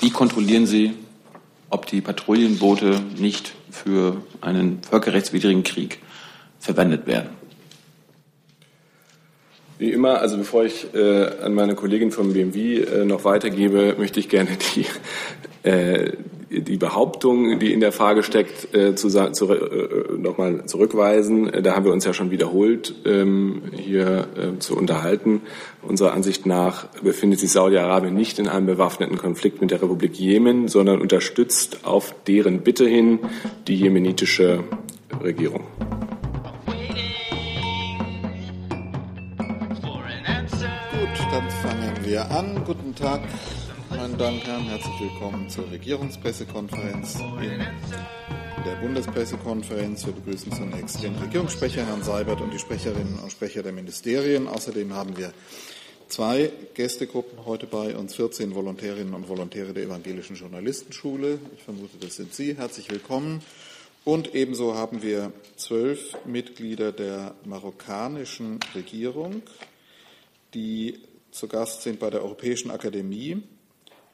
Wie kontrollieren Sie, ob die Patrouillenboote nicht für einen völkerrechtswidrigen Krieg verwendet werden? Wie immer, also bevor ich äh, an meine Kollegin vom BMW äh, noch weitergebe, möchte ich gerne die, äh, die Behauptung, die in der Frage steckt, äh, zu, zu, äh, nochmal zurückweisen. Da haben wir uns ja schon wiederholt ähm, hier äh, zu unterhalten. Unserer Ansicht nach befindet sich Saudi-Arabien nicht in einem bewaffneten Konflikt mit der Republik Jemen, sondern unterstützt auf deren Bitte hin die jemenitische Regierung. wir an. Guten Tag, Damen und Herren. Herzlich willkommen zur Regierungspressekonferenz in der Bundespressekonferenz. Wir begrüßen zunächst den Regierungssprecher, Herrn Seibert, und die Sprecherinnen und Sprecher der Ministerien. Außerdem haben wir zwei Gästegruppen heute bei uns, 14 Volontärinnen und Volontäre der Evangelischen Journalistenschule. Ich vermute, das sind Sie. Herzlich willkommen. Und ebenso haben wir zwölf Mitglieder der marokkanischen Regierung, die zu Gast sind bei der Europäischen Akademie,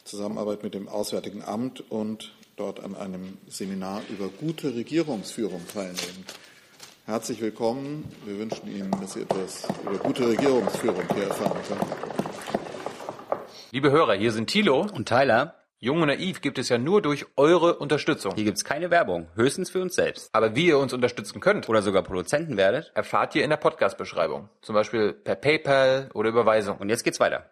Zusammenarbeit mit dem Auswärtigen Amt und dort an einem Seminar über gute Regierungsführung teilnehmen. Herzlich willkommen. Wir wünschen Ihnen, dass Sie etwas über gute Regierungsführung hier erfahren können. Liebe Hörer, hier sind Thilo und Tyler. Jung und naiv gibt es ja nur durch eure Unterstützung. Hier gibt es keine Werbung, höchstens für uns selbst. Aber wie ihr uns unterstützen könnt oder sogar Produzenten werdet, erfahrt ihr in der Podcast-Beschreibung. Zum Beispiel per PayPal oder Überweisung. Und jetzt geht's weiter.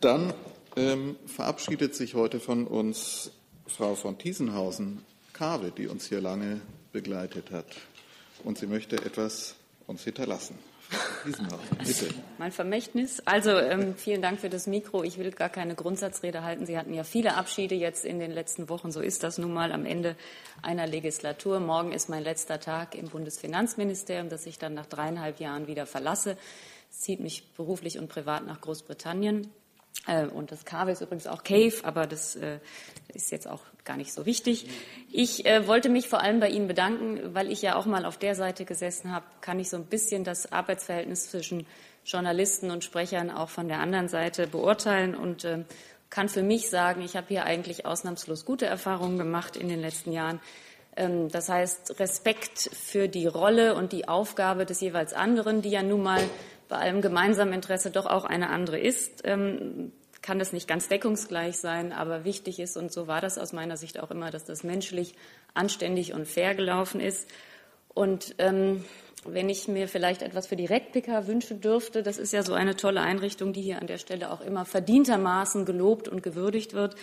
Dann ähm, verabschiedet sich heute von uns Frau von Thiesenhausen-Kave, die uns hier lange begleitet hat. Und sie möchte etwas uns hinterlassen. Bitte. Mein Vermächtnis. Also ähm, vielen Dank für das Mikro. Ich will gar keine Grundsatzrede halten. Sie hatten ja viele Abschiede jetzt in den letzten Wochen. So ist das nun mal am Ende einer Legislatur. Morgen ist mein letzter Tag im Bundesfinanzministerium, das ich dann nach dreieinhalb Jahren wieder verlasse. Es zieht mich beruflich und privat nach Großbritannien. Äh, und das Cave ist übrigens auch Cave, aber das äh, ist jetzt auch gar nicht so wichtig. Ich äh, wollte mich vor allem bei Ihnen bedanken, weil ich ja auch mal auf der Seite gesessen habe, kann ich so ein bisschen das Arbeitsverhältnis zwischen Journalisten und Sprechern auch von der anderen Seite beurteilen und äh, kann für mich sagen, ich habe hier eigentlich ausnahmslos gute Erfahrungen gemacht in den letzten Jahren. Ähm, das heißt, Respekt für die Rolle und die Aufgabe des jeweils anderen, die ja nun mal bei allem gemeinsamen Interesse doch auch eine andere ist. Ähm, kann das nicht ganz deckungsgleich sein, aber wichtig ist, und so war das aus meiner Sicht auch immer, dass das menschlich anständig und fair gelaufen ist. Und ähm, wenn ich mir vielleicht etwas für die Replika wünschen dürfte, das ist ja so eine tolle Einrichtung, die hier an der Stelle auch immer verdientermaßen gelobt und gewürdigt wird,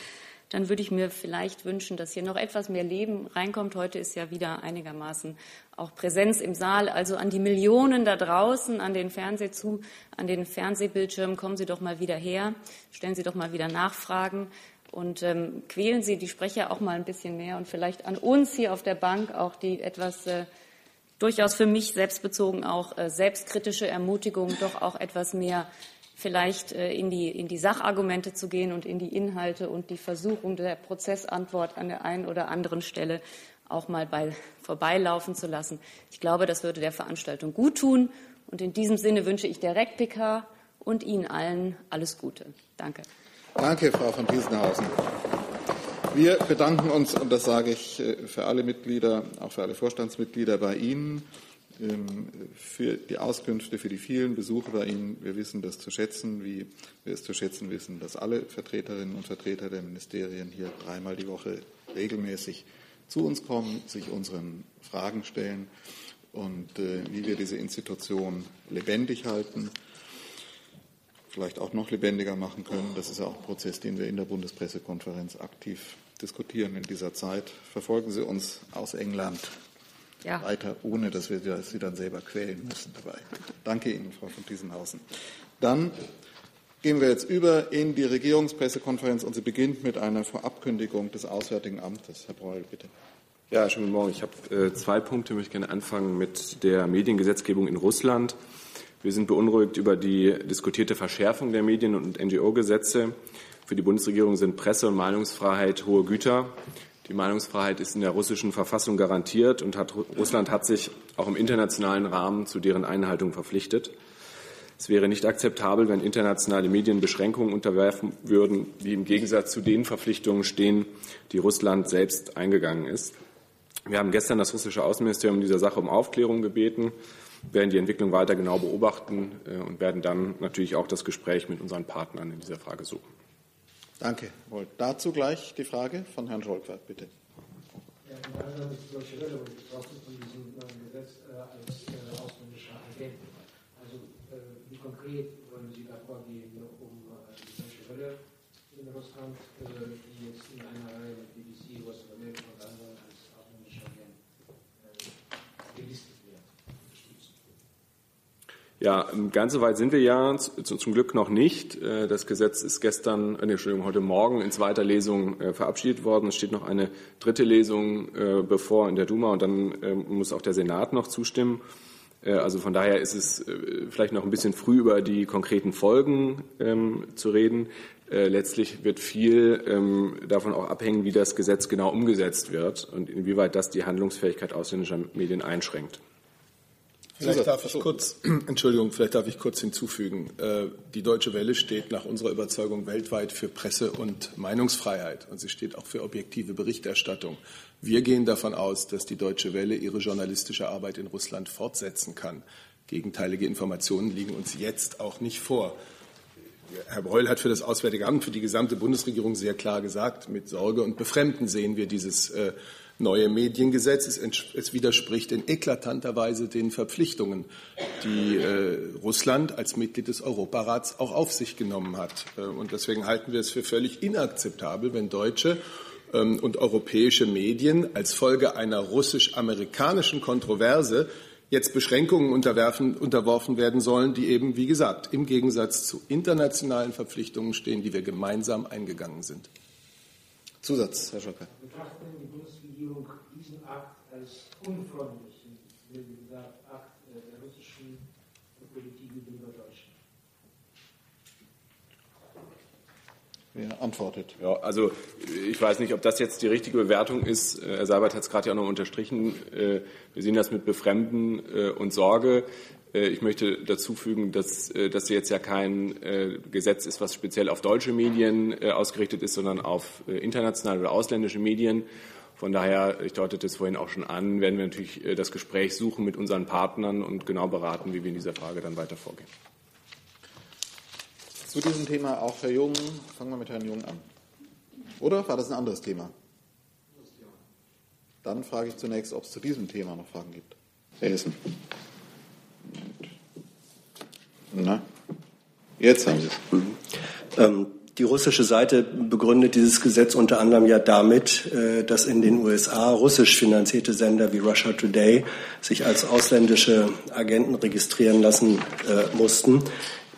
dann würde ich mir vielleicht wünschen, dass hier noch etwas mehr Leben reinkommt. Heute ist ja wieder einigermaßen auch Präsenz im Saal. Also an die Millionen da draußen, an den Fernseh zu, an den Fernsehbildschirmen, kommen Sie doch mal wieder her, stellen Sie doch mal wieder Nachfragen und ähm, quälen Sie die Sprecher auch mal ein bisschen mehr und vielleicht an uns hier auf der Bank auch die etwas äh, durchaus für mich selbstbezogen auch äh, selbstkritische Ermutigung, doch auch etwas mehr vielleicht äh, in die, in die Sachargumente zu gehen und in die Inhalte und die Versuchung der Prozessantwort an der einen oder anderen Stelle auch mal bei, vorbeilaufen zu lassen. Ich glaube, das würde der Veranstaltung gut tun. Und in diesem Sinne wünsche ich der RECPK und Ihnen allen alles Gute. Danke. Danke, Frau von Thiesenhausen. Wir bedanken uns, und das sage ich äh, für alle Mitglieder, auch für alle Vorstandsmitglieder bei Ihnen für die Auskünfte, für die vielen Besuche bei Ihnen. Wir wissen das zu schätzen, wie wir es zu schätzen wissen, dass alle Vertreterinnen und Vertreter der Ministerien hier dreimal die Woche regelmäßig zu uns kommen, sich unseren Fragen stellen und äh, wie wir diese Institution lebendig halten, vielleicht auch noch lebendiger machen können. Das ist ja auch ein Prozess, den wir in der Bundespressekonferenz aktiv diskutieren in dieser Zeit. Verfolgen Sie uns aus England ja. weiter, ohne dass wir sie dann selber quälen müssen dabei. Danke Ihnen, Frau von Diesenhausen. Dann gehen wir jetzt über in die Regierungspressekonferenz und sie beginnt mit einer Vorabkündigung des Auswärtigen Amtes. Herr Breul, bitte. Ja, schönen Morgen. Ich habe äh, zwei Punkte. Ich möchte gerne anfangen mit der Mediengesetzgebung in Russland. Wir sind beunruhigt über die diskutierte Verschärfung der Medien- und NGO-Gesetze. Für die Bundesregierung sind Presse- und Meinungsfreiheit hohe Güter. Die Meinungsfreiheit ist in der russischen Verfassung garantiert und hat, Russland hat sich auch im internationalen Rahmen zu deren Einhaltung verpflichtet. Es wäre nicht akzeptabel, wenn internationale Medien Beschränkungen unterwerfen würden, die im Gegensatz zu den Verpflichtungen stehen, die Russland selbst eingegangen ist. Wir haben gestern das russische Außenministerium in dieser Sache um Aufklärung gebeten, werden die Entwicklung weiter genau beobachten äh, und werden dann natürlich auch das Gespräch mit unseren Partnern in dieser Frage suchen. Danke. Dazu gleich die Frage von Herrn Scholkwart, bitte. Ja, die Deutsche Welle wurde betroffen von diesem Gesetz äh, als äh, ausländischer Agent. Also wie konkret wollen Sie da vorgehen, um die Deutsche Welle in Russland, die jetzt in einer Reihe mit BBC, Voice of America und anderen als ausländischer Agent gelistet werden, Ja, ganz so weit sind wir ja zum Glück noch nicht. Äh, das Gesetz ist gestern, äh, Entschuldigung, heute Morgen in zweiter Lesung äh, verabschiedet worden. Es steht noch eine dritte Lesung bevor in der Duma und dann muss auch der Senat noch zustimmen. Also von daher ist es vielleicht noch ein bisschen früh über die konkreten Folgen ähm, zu reden. Letztlich wird viel ähm, davon auch abhängen, wie das Gesetz genau umgesetzt wird und inwieweit das die Handlungsfähigkeit ausländischer Medien einschränkt. Vielleicht darf ich kurz, Entschuldigung, vielleicht darf ich kurz hinzufügen. Äh, die Deutsche Welle steht nach unserer Überzeugung weltweit für Presse- und Meinungsfreiheit und sie steht auch für objektive Berichterstattung. Wir gehen davon aus, dass die Deutsche Welle ihre journalistische Arbeit in Russland fortsetzen kann. Gegenteilige Informationen liegen uns jetzt auch nicht vor. Herr Breul hat für das Auswärtige Amt, für die gesamte Bundesregierung sehr klar gesagt, mit Sorge und Befremden sehen wir dieses äh, neue Mediengesetz. Es, es, widerspricht in eklatanter Weise den Verpflichtungen, die äh, Russland als Mitglied des Europarats auch auf sich genommen hat. Äh, und deswegen halten wir es für völlig inakzeptabel, wenn deutsche ähm, und europäische Medien als Folge einer russisch-amerikanischen Kontroverse jetzt Beschränkungen unterworfen werden sollen, die eben, wie gesagt, im Gegensatz zu internationalen Verpflichtungen stehen, die wir gemeinsam eingegangen sind. Zusatz, Herr Schöpfer Regierung diesen Akt als unfreundlichen, wie gesagt, Akt der russischen Politik gegenüber Deutschland? Wer antwortet? Ja, also ich weiß nicht, ob das jetzt die richtige Bewertung ist. Äh, Herr Seibert hat es gerade ja auch noch unterstrichen. Äh, wir sehen das mit Befremden äh, und Sorge. Ich möchte dazu fügen, dass das jetzt ja kein Gesetz ist, was speziell auf deutsche Medien ausgerichtet ist, sondern auf internationale oder ausländische Medien. Von daher, ich deutete es vorhin auch schon an, werden wir natürlich äh, das Gespräch suchen mit unseren Partnern und genau beraten, wie wir in dieser Frage dann weiter vorgehen. Zu diesem Thema auch Herr Jung. Fangen wir mit Herrn Jung an. Oder war das ein anderes Thema? Dann frage ich zunächst, ob es zu diesem Thema noch Fragen gibt. Herr Hessen. Na, jetzt haben Sie es. Mhm. Ähm, die russische Seite begründet dieses Gesetz unter anderem ja damit, äh, dass in den USA russisch finanzierte Sender wie Russia Today sich als ausländische Agenten registrieren lassen äh, mussten.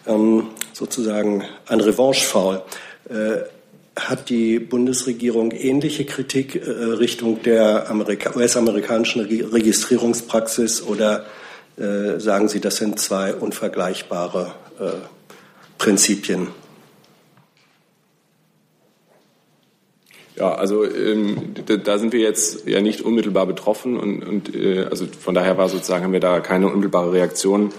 Ähm, sozusagen ein Revanchefoul. Äh, hat die Bundesregierung ähnliche Kritik Richtung der US-amerikanischen Registrierungspraxis oder sagen Sie, das sind zwei unvergleichbare Prinzipien? Ja, also ähm, da, sind wir jetzt ja nicht unmittelbar betroffen und, und äh, also von daher war sozusagen haben wir da keine unmittelbare Reaktion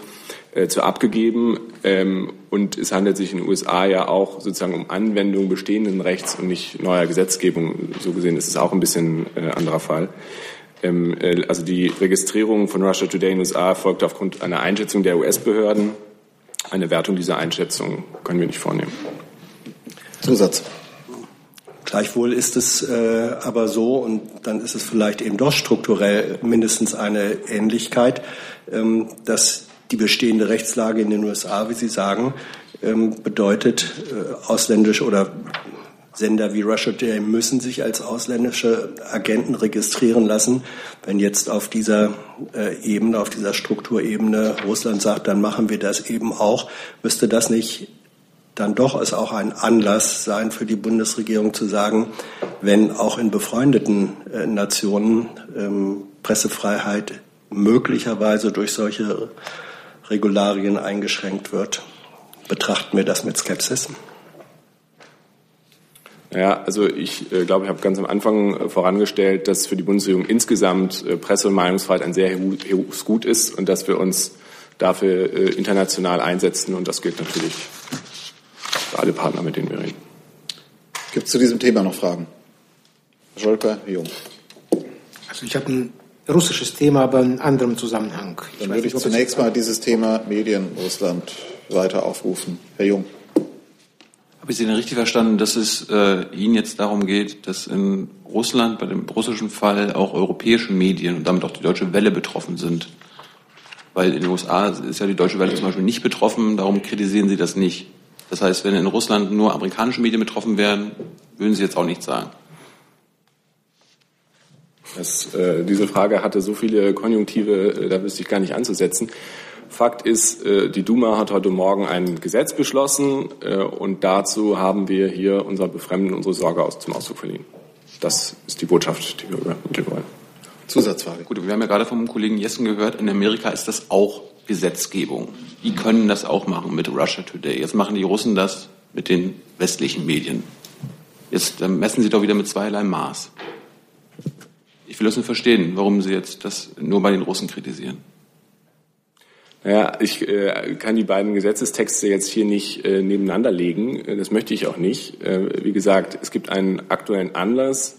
äh, zu abgegeben ähm, und es handelt sich in den USA ja auch sozusagen um Anwendung bestehenden Rechts und nicht neuer Gesetzgebung. So gesehen ist es auch ein bisschen äh, anderer Fall. Ähm, äh, also die Registrierung von Russia Today in den USA erfolgt aufgrund einer Einschätzung der US-Behörden. Eine Wertung dieser Einschätzung können wir nicht vornehmen. Zusatz. Gleichwohl ist es äh, aber so, und dann ist es vielleicht eben doch strukturell mindestens eine Ähnlichkeit, ähm, dass die bestehende Rechtslage in den USA, wie Sie sagen, ähm, bedeutet, äh, ausländische oder Sender wie Russia Today müssen sich als ausländische Agenten registrieren lassen. Wenn jetzt auf dieser äh, Ebene, auf dieser Strukturebene Russland sagt, dann machen wir das eben auch, müsste das nicht dann doch es auch ein Anlass sein für die Bundesregierung zu sagen, wenn auch in befreundeten äh, Nationen ähm, Pressefreiheit möglicherweise durch solche Regularien eingeschränkt wird, betrachten wir das mit Skepsis. Ja, also ich äh, glaube, ich habe ganz am Anfang äh, vorangestellt, dass für die Bundesregierung insgesamt äh, Presse- und Meinungsfreiheit ein sehr hohes Gut ist und dass wir uns dafür äh, international einsetzen. Und das gilt natürlich für alle Partner, mit denen wir reden. Gibt es zu diesem Thema noch Fragen? Herr Scholker, Herr Jung. Also ich habe ein russisches Thema, aber in anderem Zusammenhang. Ich Dann würde ich zunächst mal dieses Thema Medien Russland weiter aufrufen. Herr Jung. Habe ich Sie denn richtig verstanden, dass es äh, Ihnen jetzt darum geht, dass in Russland bei dem russischen Fall auch europäische Medien und damit auch die Deutsche Welle betroffen sind? Weil in den USA ist ja die Deutsche Welle zum Beispiel nicht betroffen, darum kritisieren Sie das nicht. Das heißt, wenn in Russland nur amerikanische Medien betroffen wären, würden Sie jetzt auch nichts sagen. Das, äh, diese Frage hatte so viele Konjunktive, äh, da wüsste ich gar nicht anzusetzen. Fakt ist, äh, die Duma hat heute Morgen ein Gesetz beschlossen äh, und dazu haben wir hier unser Befremden, unsere Sorge aus, zum Ausdruck verliehen. Das ist die Botschaft, die wir übermitteln wollen. Zusatzfrage. Gut, wir haben ja gerade vom Kollegen Jessen gehört, in Amerika ist das auch Gesetzgebung. Die können das auch machen mit Russia Today. Jetzt machen die Russen das mit den westlichen Medien. Jetzt messen sie doch wieder mit zweierlei Maß. Ich will das nur verstehen, warum Sie jetzt das nur bei den Russen kritisieren. Naja, ich äh, kann die beiden Gesetzestexte jetzt hier nicht äh, nebeneinander legen. Das möchte ich auch nicht. Äh, wie gesagt, es gibt einen aktuellen Anlass,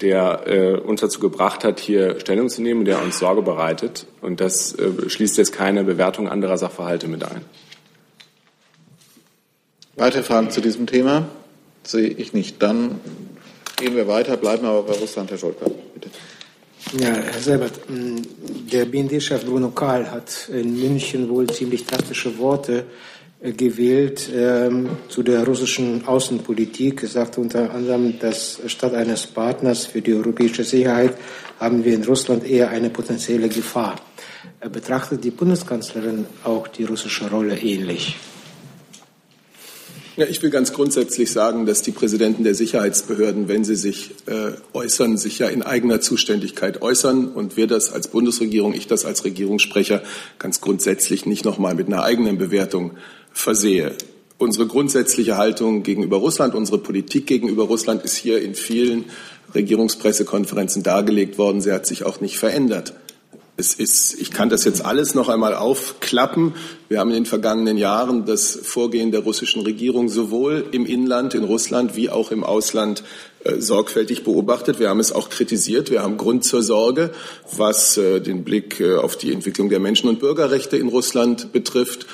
der äh, uns dazu gebracht hat, hier Stellung zu nehmen, der uns Sorge bereitet. Und das äh, schließt jetzt keine Bewertung anderer Sachverhalte mit ein. Weitere Fragen zu diesem Thema sehe ich nicht. Dann Gehen wir weiter, bleiben aber bei Russland, Herr Scholker, bitte. Ja, Herr Selbert, der BND-Chef Bruno Kahl hat in München wohl ziemlich drastische Worte äh, gewählt ähm, zu der russischen Außenpolitik. Er sagte unter anderem, dass statt eines Partners für die europäische Sicherheit haben wir in Russland eher eine potenzielle Gefahr. Betrachtet die Bundeskanzlerin auch die russische Rolle ähnlich? Ja, ich will ganz grundsätzlich sagen, dass die Präsidenten der Sicherheitsbehörden, wenn sie sich äh, äußern, sich ja in eigener Zuständigkeit äußern und wir das als Bundesregierung, ich das als Regierungssprecher ganz grundsätzlich nicht nochmal mit einer eigenen Bewertung versehe. Unsere grundsätzliche Haltung gegenüber Russland, unsere Politik gegenüber Russland ist hier in vielen Regierungspressekonferenzen dargelegt worden. Sie hat sich auch nicht verändert. Es ist, ich kann das jetzt alles noch einmal aufklappen. Wir haben in den vergangenen Jahren das Vorgehen der russischen Regierung sowohl im Inland in Russland wie auch im Ausland äh, sorgfältig beobachtet. Wir haben es auch kritisiert. Wir haben Grund zur Sorge, was äh, den Blick äh, auf die Entwicklung der Menschen- und Bürgerrechte in Russland betrifft.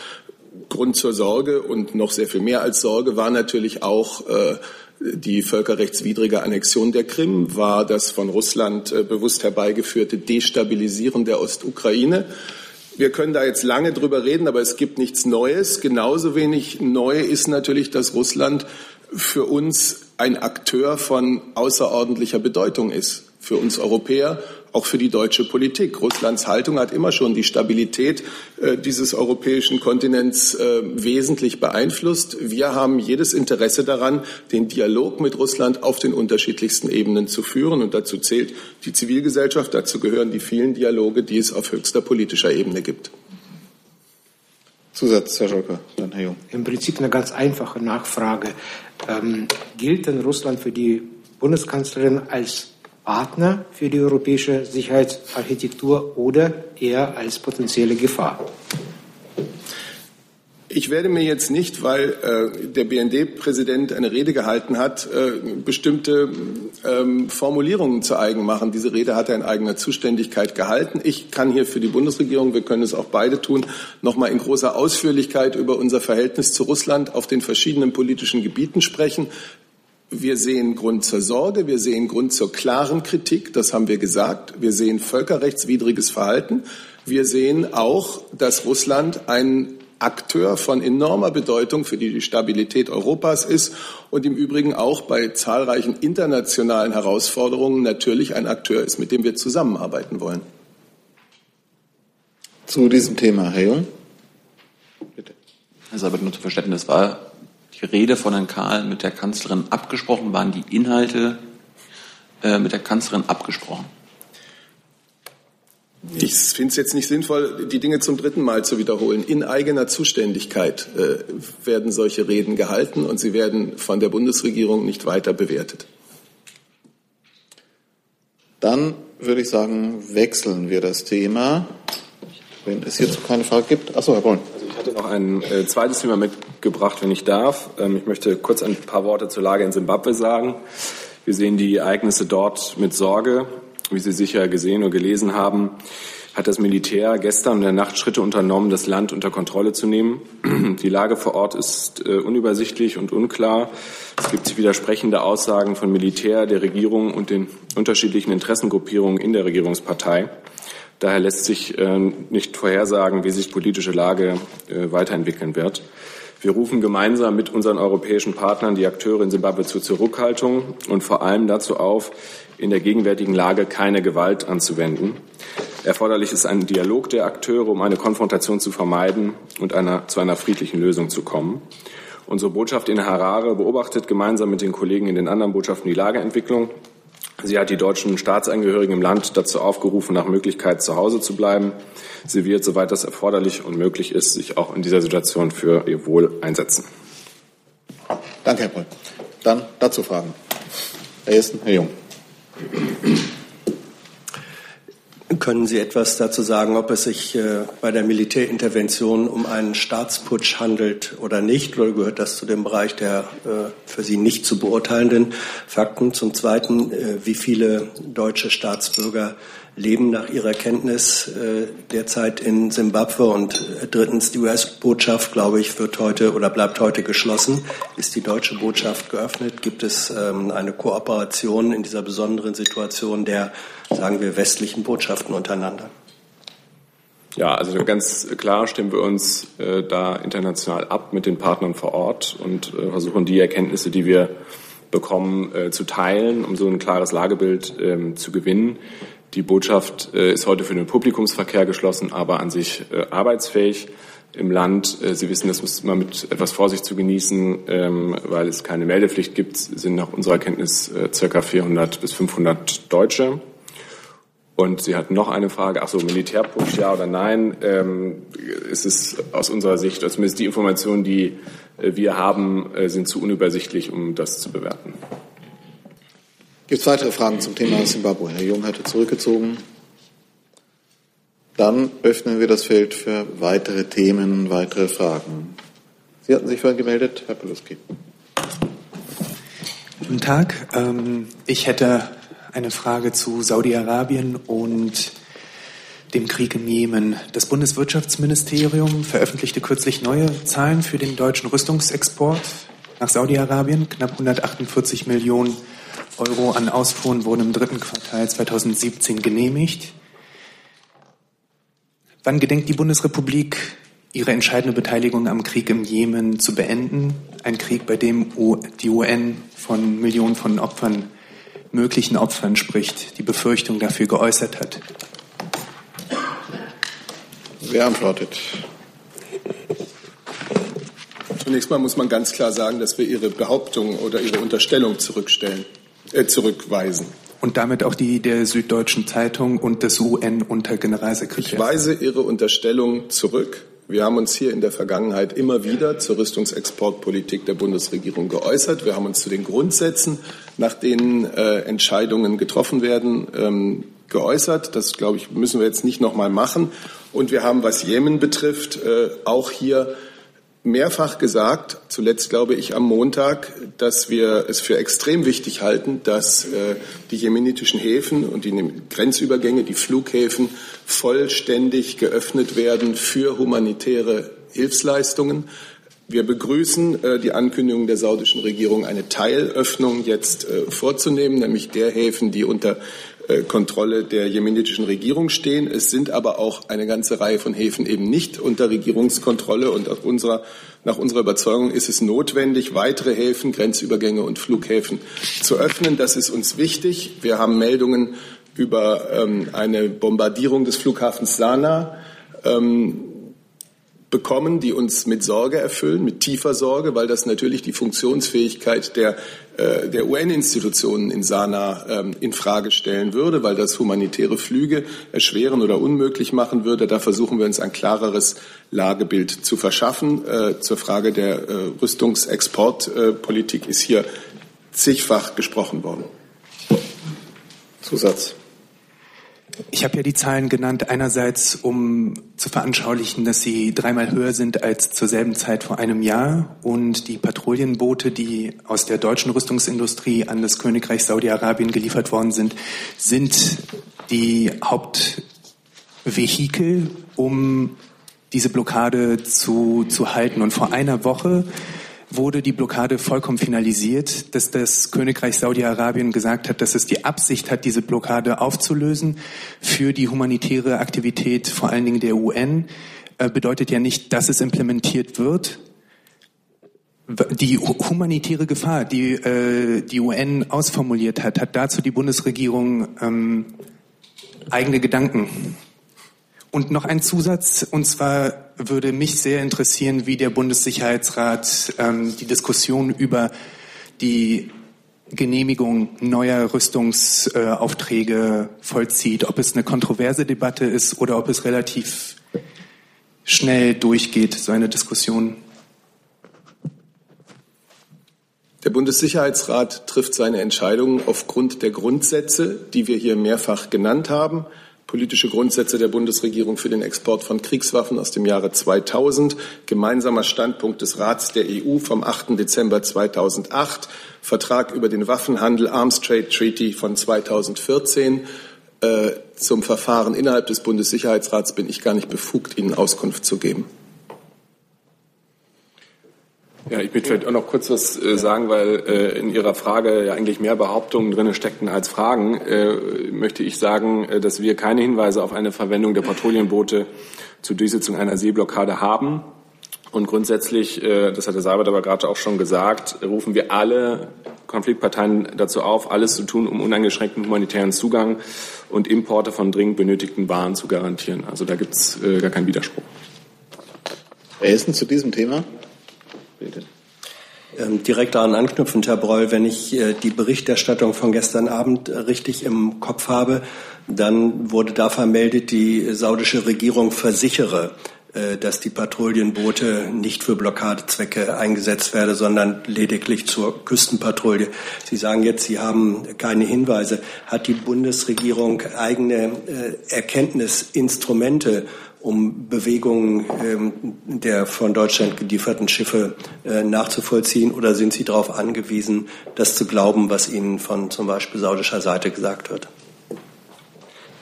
Grund zur Sorge und noch sehr viel mehr als Sorge war natürlich auch äh, die völkerrechtswidrige Annexion der Krim war das von Russland äh, bewusst herbeigeführte Destabilisieren der Ostukraine. Wir können da jetzt lange drüber reden, aber es gibt nichts Neues. Genauso wenig neu ist natürlich, dass Russland für uns ein Akteur von außerordentlicher Bedeutung ist, für uns Europäer auch für die deutsche Politik. Russlands Haltung hat immer schon die Stabilität äh, dieses europäischen Kontinents äh, wesentlich beeinflusst. Wir haben jedes Interesse daran, den Dialog mit Russland auf den unterschiedlichsten Ebenen zu führen. Und dazu zählt die Zivilgesellschaft, dazu gehören die vielen Dialoge, die es auf höchster politischer Ebene gibt. Zusatz, Herr Scholker, dann Herr Jung. Im Prinzip eine ganz einfache Nachfrage. Ähm, gilt denn Russland für die Bundeskanzlerin als Partner für die europäische Sicherheitsarchitektur oder eher als potenzielle Gefahr? Ich werde mir jetzt nicht, weil äh, der BND-Präsident eine Rede gehalten hat, äh, bestimmte ähm, Formulierungen zu eigen machen. Diese Rede hat er in eigener Zuständigkeit gehalten. Ich kann hier für die Bundesregierung, wir können es auch beide tun, noch mal in großer Ausführlichkeit über unser Verhältnis zu Russland auf den verschiedenen politischen Gebieten sprechen. Wir sehen Grund zur Sorge, wir sehen Grund zur klaren Kritik, das haben wir gesagt. Wir sehen völkerrechtswidriges Verhalten. Wir sehen auch, dass Russland ein Akteur von enormer Bedeutung für die Stabilität Europas ist und im Übrigen auch bei zahlreichen internationalen Herausforderungen natürlich ein Akteur ist, mit dem wir zusammenarbeiten wollen. Zu diesem Thema, Herr Jung. Bitte. Also aber nur zu Verständnis war die Rede von Herrn Karl mit der Kanzlerin abgesprochen? Waren die Inhalte äh, mit der Kanzlerin abgesprochen? Ich finde es jetzt nicht sinnvoll, die Dinge zum dritten Mal zu wiederholen. In eigener Zuständigkeit äh, werden solche Reden gehalten und sie werden von der Bundesregierung nicht weiter bewertet. Dann würde ich sagen, wechseln wir das Thema Wenn es hierzu keine Frage gibt. Achso, Herr Bohlen. Ich hatte noch ein äh, zweites Thema mitgebracht, wenn ich darf. Ähm, ich möchte kurz ein paar Worte zur Lage in Simbabwe sagen. Wir sehen die Ereignisse dort mit Sorge. Wie Sie sicher gesehen und gelesen haben, hat das Militär gestern in der Nacht Schritte unternommen, das Land unter Kontrolle zu nehmen. Die Lage vor Ort ist äh, unübersichtlich und unklar. Es gibt widersprechende Aussagen von Militär, der Regierung und den unterschiedlichen Interessengruppierungen in der Regierungspartei. Daher lässt sich äh, nicht vorhersagen, wie sich die politische Lage äh, weiterentwickeln wird. Wir rufen gemeinsam mit unseren europäischen Partnern die Akteure in Simbabwe zur Zurückhaltung und vor allem dazu auf, in der gegenwärtigen Lage keine Gewalt anzuwenden. Erforderlich ist ein Dialog der Akteure, um eine Konfrontation zu vermeiden und einer, zu einer friedlichen Lösung zu kommen. Unsere Botschaft in Harare beobachtet gemeinsam mit den Kollegen in den anderen Botschaften die Lageentwicklung. Sie hat die deutschen Staatsangehörigen im Land dazu aufgerufen, nach Möglichkeit zu Hause zu bleiben. Sie wird, soweit das erforderlich und möglich ist, sich auch in dieser Situation für ihr Wohl einsetzen. Danke, Herr Poll. Dann dazu Fragen. Herr Ersten, Herr Jung. Können Sie etwas dazu sagen, ob es sich äh, bei der Militärintervention um einen Staatsputsch handelt oder nicht? Oder gehört das zu dem Bereich der äh, für Sie nicht zu beurteilenden Fakten? Zum Zweiten, äh, wie viele deutsche Staatsbürger leben nach ihrer Kenntnis äh, derzeit in Simbabwe. Und äh, drittens, die US-Botschaft, glaube ich, wird heute oder bleibt heute geschlossen. Ist die deutsche Botschaft geöffnet? Gibt es ähm, eine Kooperation in dieser besonderen Situation der, sagen wir, westlichen Botschaften untereinander? Ja, also ganz klar stimmen wir uns äh, da international ab mit den Partnern vor Ort und äh, versuchen die Erkenntnisse, die wir bekommen, äh, zu teilen, um so ein klares Lagebild ähm, zu gewinnen. Die Botschaft äh, ist heute für den Publikumsverkehr geschlossen, aber an sich äh, arbeitsfähig im Land. Äh, Sie wissen, das muss man mit etwas Vorsicht zu genießen, ähm, weil es keine Meldepflicht gibt, sind nach unserer Kenntnis circa 400 bis 500 Deutsche. Und Sie hatten noch eine Frage, ach so, Militärputsch, ja oder nein? Ähm, ist es aus unserer Sicht, zumindest die Informationen, die wir haben, sind zu unübersichtlich, um das zu bewerten. Gibt es weitere Fragen zum Thema Zimbabwe? Herr Jung hatte zurückgezogen. Dann öffnen wir das Feld für weitere Themen, weitere Fragen. Sie hatten sich vorhin gemeldet, Herr Peluski. Guten Tag. Ähm, ich hätte eine Frage zu Saudi-Arabien und dem Krieg im Jemen. Das Bundeswirtschaftsministerium veröffentlichte kürzlich neue Zahlen für den deutschen Rüstungsexport nach Saudi-Arabien. Knapp 148 Millionen Euro an Ausfuhren wurden im dritten Quartal 2017 genehmigt. Wann gedenkt die Bundesrepublik, ihre entscheidende Beteiligung am Krieg im Jemen zu beenden? Ein Krieg, bei dem die UN von Millionen von Opfern, möglichen Opfern spricht, die Befürchtung dafür geäußert hat. Wer antwortet? Zunächst mal muss man ganz klar sagen, dass wir Ihre Behauptung oder Ihre Unterstellung zurückstellen zurückweisen. Und damit auch die der Süddeutschen Zeitung und des UN unter Generalsekretär. Ich weise Ihre Unterstellung zurück. Wir haben uns hier in der Vergangenheit immer wieder zur Rüstungsexportpolitik der Bundesregierung geäußert. Wir haben uns zu den Grundsätzen, nach denen äh, Entscheidungen getroffen werden, ähm, geäußert. Das, glaube ich, müssen wir jetzt nicht noch mal machen. Und wir haben, was Jemen betrifft, äh, auch hier mehrfach gesagt, zuletzt glaube ich am Montag, dass wir es für extrem wichtig halten, dass äh, die jemenitischen Häfen und die Grenzübergänge, die Flughäfen vollständig geöffnet werden für humanitäre Hilfsleistungen. Wir begrüßen äh, die Ankündigung der saudischen Regierung, eine Teilöffnung jetzt äh, vorzunehmen, nämlich der Häfen, die unter Kontrolle der jemenitischen Regierung stehen. Es sind aber auch eine ganze Reihe von Häfen eben nicht unter Regierungskontrolle. Und nach unserer, nach unserer Überzeugung ist es notwendig, weitere Häfen, Grenzübergänge und Flughäfen zu öffnen. Das ist uns wichtig. Wir haben Meldungen über ähm, eine Bombardierung des Flughafens Sanaa. Ähm, bekommen, die uns mit Sorge erfüllen, mit tiefer Sorge, weil das natürlich die Funktionsfähigkeit der, äh, der UN-Institutionen in Sanaa ähm, in Frage stellen würde, weil das humanitäre Flüge erschweren oder unmöglich machen würde. Da versuchen wir uns ein klareres Lagebild zu verschaffen. Äh, zur Frage der äh, Rüstungsexportpolitik ist hier zigfach gesprochen worden. Zusatz. Ich habe ja die Zahlen genannt, einerseits um zu veranschaulichen, dass sie dreimal höher sind als zur selben Zeit vor einem Jahr und die Patrouillenboote, die aus der deutschen Rüstungsindustrie an das Königreich Saudi-Arabien geliefert worden sind, sind die Hauptvehikel, um diese Blockade zu, zu halten. Und vor einer Woche wurde die Blockade vollkommen finalisiert, dass das Königreich Saudi-Arabien gesagt hat, dass es die Absicht hat, diese Blockade aufzulösen für die humanitäre Aktivität vor allen Dingen der UN. Äh, bedeutet ja nicht, dass es implementiert wird. Die humanitäre Gefahr, die äh, die UN ausformuliert hat, hat dazu die Bundesregierung ähm, eigene Gedanken und noch ein Zusatz, und zwar würde mich sehr interessieren, wie der Bundessicherheitsrat ähm, die Diskussion über die Genehmigung neuer Rüstungsaufträge äh, vollzieht, ob es eine kontroverse Debatte ist oder ob es relativ schnell durchgeht, so eine Diskussion. Der Bundessicherheitsrat trifft seine Entscheidungen aufgrund der Grundsätze, die wir hier mehrfach genannt haben politische Grundsätze der Bundesregierung für den Export von Kriegswaffen aus dem Jahre 2000, gemeinsamer Standpunkt des Rats der EU vom 8. Dezember 2008, Vertrag über den Waffenhandel Arms Trade Treaty von 2014. Äh, zum Verfahren innerhalb des Bundessicherheitsrats bin ich gar nicht befugt, Ihnen Auskunft zu geben. Ja, ich möchte vielleicht auch noch kurz was äh, sagen, weil äh, in Ihrer Frage ja eigentlich mehr Behauptungen drin steckten als Fragen. Äh, möchte ich sagen, äh, dass wir keine Hinweise auf eine Verwendung der Patrouillenboote zur Durchsetzung einer Seeblockade haben. Und grundsätzlich, äh, das hat der Seibert aber gerade auch schon gesagt, rufen wir alle Konfliktparteien dazu auf, alles zu tun, um uneingeschränkten humanitären Zugang und Importe von dringend benötigten Waren zu garantieren. Also da gibt es äh, gar keinen Widerspruch. Herr Essen zu diesem Thema? Bitte. Ähm, direkt daran anknüpfend, Herr Breul, wenn ich äh, die Berichterstattung von gestern Abend äh, richtig im Kopf habe, dann wurde da vermeldet, die saudische Regierung versichere, äh, dass die Patrouillenboote nicht für Blockadezwecke eingesetzt werden, sondern lediglich zur Küstenpatrouille. Sie sagen jetzt, Sie haben keine Hinweise. Hat die Bundesregierung eigene Erkenntnisinstrumente, um Bewegungen ähm, der von Deutschland gelieferten Schiffe äh, nachzuvollziehen? Oder sind Sie darauf angewiesen, das zu glauben, was Ihnen von zum Beispiel saudischer Seite gesagt wird?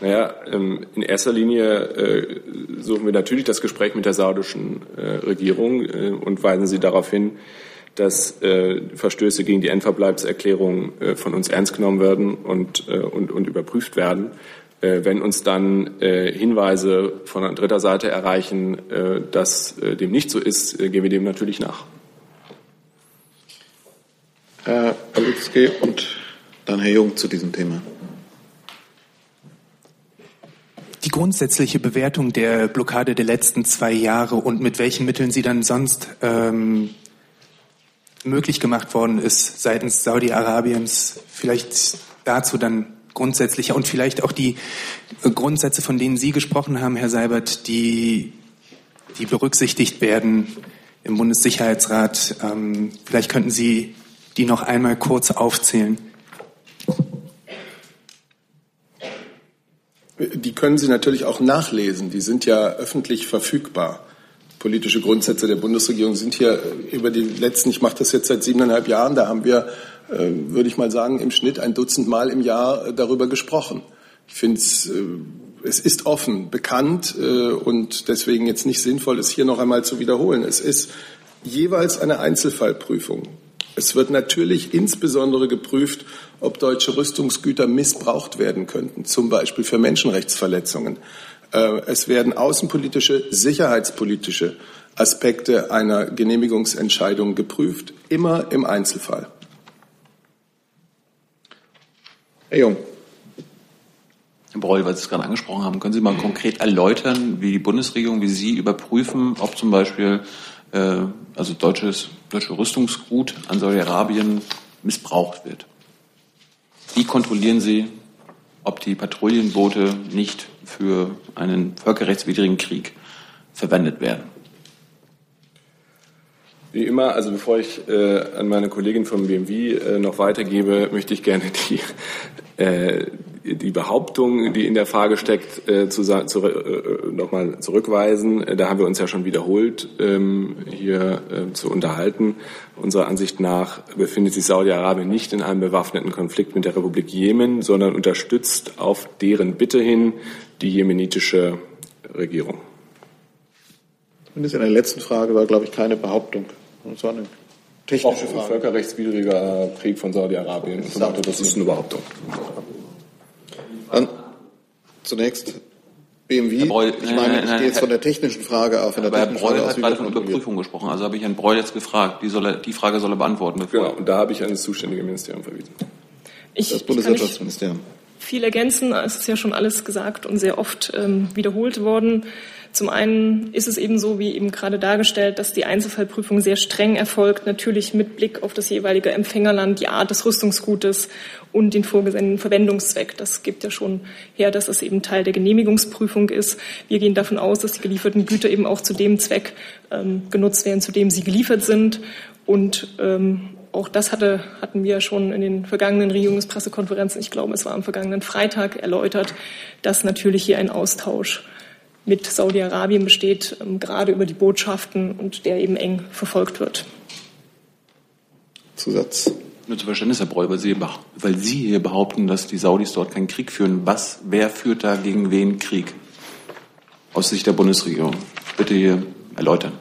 Naja, ähm, in erster Linie äh, suchen wir natürlich das Gespräch mit der saudischen äh, Regierung äh, und weisen sie darauf hin, dass äh, Verstöße gegen die Endverbleibserklärung äh, von uns ernst genommen werden und, und, und überprüft werden. Äh, wenn uns dann äh, Hinweise von dritter Seite erreichen, äh, dass dem nicht so ist, gehen wir dem natürlich nach. Herr Palutzki und dann Herr Jung zu diesem Thema. Die grundsätzliche Bewertung der Blockade der letzten zwei Jahre und mit welchen Mitteln sie dann sonst ähm, möglich gemacht worden ist seitens Saudi-Arabiens, vielleicht dazu dann grundsätzlicher und vielleicht auch die Grundsätze, von denen Sie gesprochen haben, Herr Seibert, die, die berücksichtigt werden im Bundessicherheitsrat. Ähm, vielleicht könnten Sie die noch einmal kurz aufzählen. Die können Sie natürlich auch nachlesen. Die sind ja öffentlich verfügbar. Politische Grundsätze der Bundesregierung sind hier über die letzten, ich mache das jetzt seit siebeneinhalb Jahren, da haben wir würde ich mal sagen, im Schnitt ein Dutzend Mal im Jahr äh, darüber gesprochen. Ich finde es, äh, es ist offen, bekannt und deswegen jetzt nicht sinnvoll, es hier noch einmal zu wiederholen. Es ist jeweils eine Einzelfallprüfung. Es wird natürlich insbesondere geprüft, ob deutsche Rüstungsgüter missbraucht werden könnten, zum Beispiel für Menschenrechtsverletzungen. Es werden außenpolitische, sicherheitspolitische Aspekte einer Genehmigungsentscheidung geprüft, immer im Einzelfall. Herr Jung. Herr Breul, weil Sie es gerade angesprochen haben, können Sie mal konkret erläutern, wie die Bundesregierung, wie Sie überprüfen, ob zum Beispiel äh, also deutsches, deutsche Rüstungsgut an Saudi-Arabien missbraucht wird? Wie kontrollieren Sie, ob die Patrouillenboote nicht für einen völkerrechtswidrigen Krieg verwendet werden? Wie immer, also bevor ich äh, an meine Kollegin vom BMW äh, noch weitergebe, möchte ich gerne die, äh, die Behauptung, die in der Frage steckt, äh, zu, zu, äh, nochmal zurückweisen. Da haben wir uns ja schon wiederholt ähm, hier äh, zu unterhalten. Unserer Ansicht nach befindet sich Saudi-Arabien nicht in einem bewaffneten Konflikt mit der Republik Jemen, sondern unterstützt auf deren Bitte hin die jemenitische Regierung. Zumindest in der letzten Frage war, glaube ich, keine Behauptung. Das war eine technische Frage. Ein völkerrechtswidriger Krieg von Saudi-Arabien. Das ist eine Behauptung. Dann zunächst BMW. Breul, ich meine, ich gehe jetzt von der technischen Frage auf. aber Herr Breul hat gerade von Überprüfung gesprochen. Also habe ich Herrn Breul jetzt gefragt. Die, soll er, die Frage soll er beantworten. Genau, und da habe ich an das zuständige Ministerium verwiesen. Ich, das Bundeswirtschaftsministerium. Viel ergänzen. Es ist ja schon alles gesagt und sehr oft ähm, wiederholt worden. Zum einen ist es eben so, wie eben gerade dargestellt, dass die Einzelfallprüfung sehr streng erfolgt, natürlich mit Blick auf das jeweilige Empfängerland, die Art des Rüstungsgutes und den vorgesehenen Verwendungszweck. Das gibt ja schon her, dass es eben Teil der Genehmigungsprüfung ist. Wir gehen davon aus, dass die gelieferten Güter eben auch zu dem Zweck ähm, genutzt werden, zu dem sie geliefert sind. Und ähm, auch das hatte, hatten wir schon in den vergangenen Regierungspressekonferenzen, ich glaube, es war am vergangenen Freitag erläutert, dass natürlich hier ein Austausch mit Saudi-Arabien besteht, ähm, gerade über die Botschaften und der eben eng verfolgt wird. Zusatz. Nur zu Verständnis, Herr Breu, weil Sie, weil Sie hier behaupten, dass die Saudis dort keinen Krieg führen. Was, wer führt da gegen wen Krieg? Aus Sicht der Bundesregierung. Bitte hier erläutern.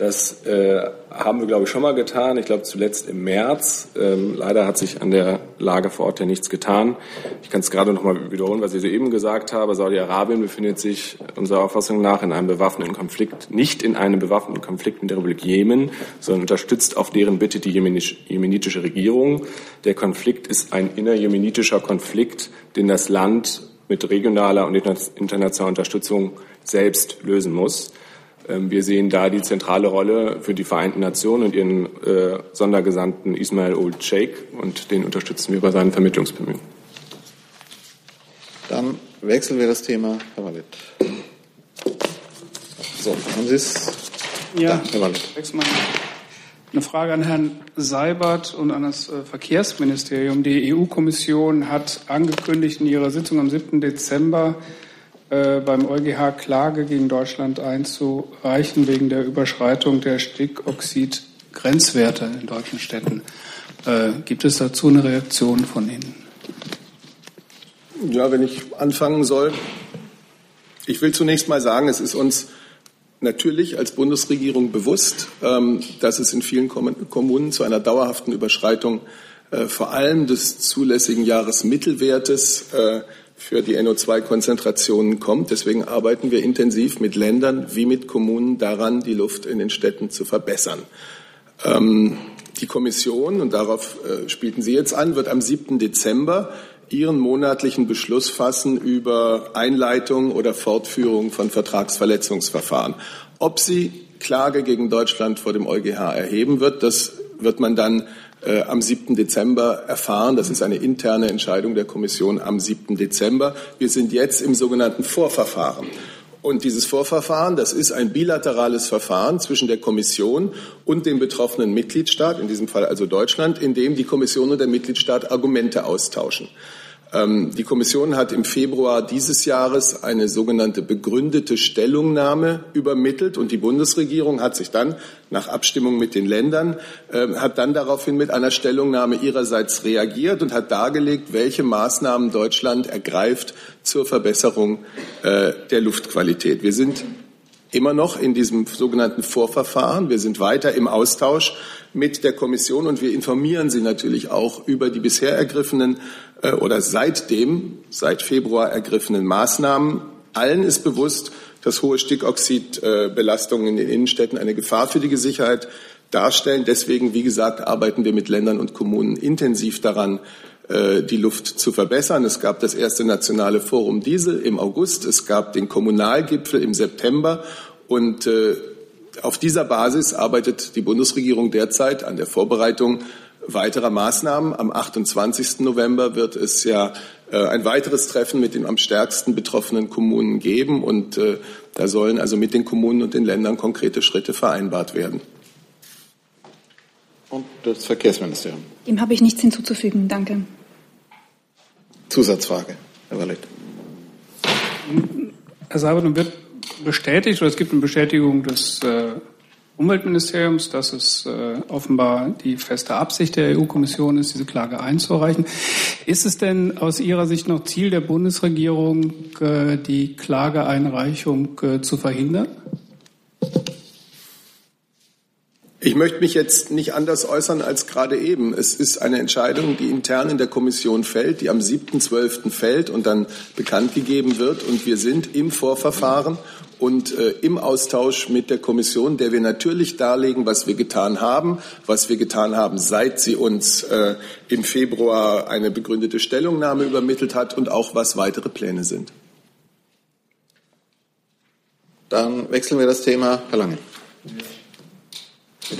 Das äh, haben wir, glaube ich, schon mal getan. Ich glaube, zuletzt im März. Ähm, leider hat sich an der Lage vor Ort ja nichts getan. Ich kann es gerade noch mal wiederholen, was ich soeben gesagt habe. Saudi-Arabien befindet sich unserer Auffassung nach in einem bewaffneten Konflikt, nicht in einem bewaffneten Konflikt mit der Republik Jemen, sondern unterstützt auf deren Bitte die jemenitische Regierung. Der Konflikt ist ein innerjemenitischer Konflikt, den das Land mit regionaler und internationaler Unterstützung selbst lösen muss. Ähm, wir sehen da die zentrale Rolle für die Vereinten Nationen und ihren äh, Sondergesandten Ismail Old Sheikh und den unterstützen wir bei seinen Vermittlungsbemühungen. Dann wechseln wir das Thema. Herr Wallet. So, haben Sie es? Ja, da, Herr Wallet. Eine Frage an Herrn Seibert und an das äh, Verkehrsministerium. Die EU-Kommission hat angekündigt in ihrer Sitzung am 7. Dezember, äh, beim EuGH Klage gegen Deutschland einzureichen wegen der Überschreitung der Stickoxid-Grenzwerte in deutschen Städten. Äh, gibt es dazu eine Reaktion von Ihnen? Ja, wenn ich anfangen soll. Ich will zunächst mal sagen, es ist uns natürlich als Bundesregierung bewusst, ähm, dass es in vielen Kommunen zu einer dauerhaften Überschreitung äh, vor allem des zulässigen Jahresmittelwertes für die NO2-Konzentrationen kommt. Deswegen arbeiten wir intensiv mit Ländern wie mit Kommunen daran, die Luft in den Städten zu verbessern. Ähm, die Kommission, und darauf äh, spielten Sie jetzt an, wird am 7. Dezember ihren monatlichen Beschluss fassen über Einleitung oder Fortführung von Vertragsverletzungsverfahren. Ob sie Klage gegen Deutschland vor dem EuGH erheben wird, das wird man dann äh, am 7. Dezember erfahren. Das ist eine interne Entscheidung der Kommission am 7. Dezember. Wir sind jetzt im sogenannten Vorverfahren. Und dieses Vorverfahren, das ist ein bilaterales Verfahren zwischen der Kommission und dem betroffenen Mitgliedstaat, in diesem Fall also Deutschland, in dem die Kommission und der Mitgliedstaat Argumente austauschen. Ähm, die Kommission hat im Februar dieses Jahres eine sogenannte begründete Stellungnahme übermittelt und die Bundesregierung hat sich dann nach Abstimmung mit den Ländern, ähm, hat dann daraufhin mit einer Stellungnahme ihrerseits reagiert und hat dargelegt, welche Maßnahmen Deutschland ergreift zur Verbesserung äh, der Luftqualität. Wir sind immer noch in diesem sogenannten Vorverfahren. Wir sind weiter im Austausch mit der Kommission und wir informieren Sie natürlich auch über die bisher ergriffenen äh, oder seitdem, seit Februar ergriffenen Maßnahmen. Allen ist bewusst, dass hohe Stickoxidbelastungen in den Innenstädten eine Gefahr für die Sicherheit darstellen. Deswegen, wie gesagt, arbeiten wir mit Ländern und Kommunen intensiv daran, äh, die Luft zu verbessern. Es gab das erste nationale Forum Diesel im August. Es gab den Kommunalgipfel im September. Und äh, auf dieser Basis arbeitet die Bundesregierung derzeit an der Vorbereitung weiterer Maßnahmen. Am 28. November wird es ja äh, ein weiteres Treffen mit den am stärksten betroffenen Kommunen geben. Und äh, da sollen also mit den Kommunen und den Ländern konkrete Schritte vereinbart werden. Und das Verkehrsministerium. Dem habe ich nichts hinzuzufügen. Danke. Zusatzfrage, Herr Wallet. Herr Seibert, nun wird bestätigt, oder es gibt eine Bestätigung des äh, Umweltministeriums, dass es äh, offenbar die feste Absicht der EU-Kommission ist, diese Klage einzureichen. Ist es denn aus Ihrer Sicht noch Ziel der Bundesregierung, äh, die Klageeinreichung äh, zu verhindern? Ich möchte mich jetzt nicht anders äußern als gerade eben. Es ist eine Entscheidung, die intern in der Kommission fällt, die am 7.12. fällt und dann bekannt gegeben wird. Und wir sind im Vorverfahren und äh, im Austausch mit der Kommission, der wir natürlich darlegen, was wir getan haben, was wir getan haben, seit sie uns äh, im Februar eine begründete Stellungnahme übermittelt hat und auch was weitere Pläne sind. Dann wechseln wir das Thema. Herr Lange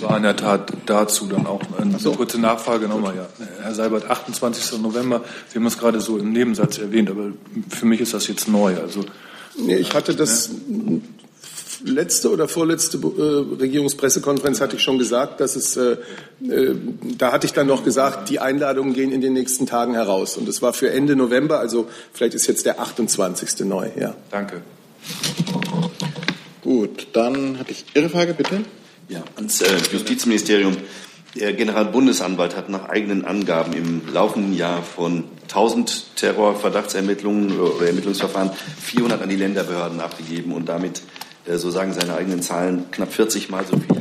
war in der Tat dazu dann auch eine so. kurze Nachfrage nochmal. Ja. Herr Seibert, 28. November, Sie haben es gerade so im Nebensatz erwähnt, aber für mich ist das jetzt neu. Also, nee, ich hatte das letzte oder vorletzte äh, Regierungspressekonferenz hatte ich schon gesagt, dass es, äh, äh, da hatte ich dann noch gesagt, die Einladungen gehen in den nächsten Tagen heraus. Und es war für Ende November, also vielleicht ist jetzt der 28. neu. Ja. Danke. Gut, dann hatte ich Ihre Frage, bitte. Ja, ans äh, Justizministerium. Der Generalbundesanwalt hat nach eigenen Angaben im laufenden Jahr von 1000 Terrorverdachtsermittlungen oder Ermittlungsverfahren 400 an die Länderbehörden abgegeben und damit, äh, so sagen seine eigenen Zahlen, knapp 40 Mal so viel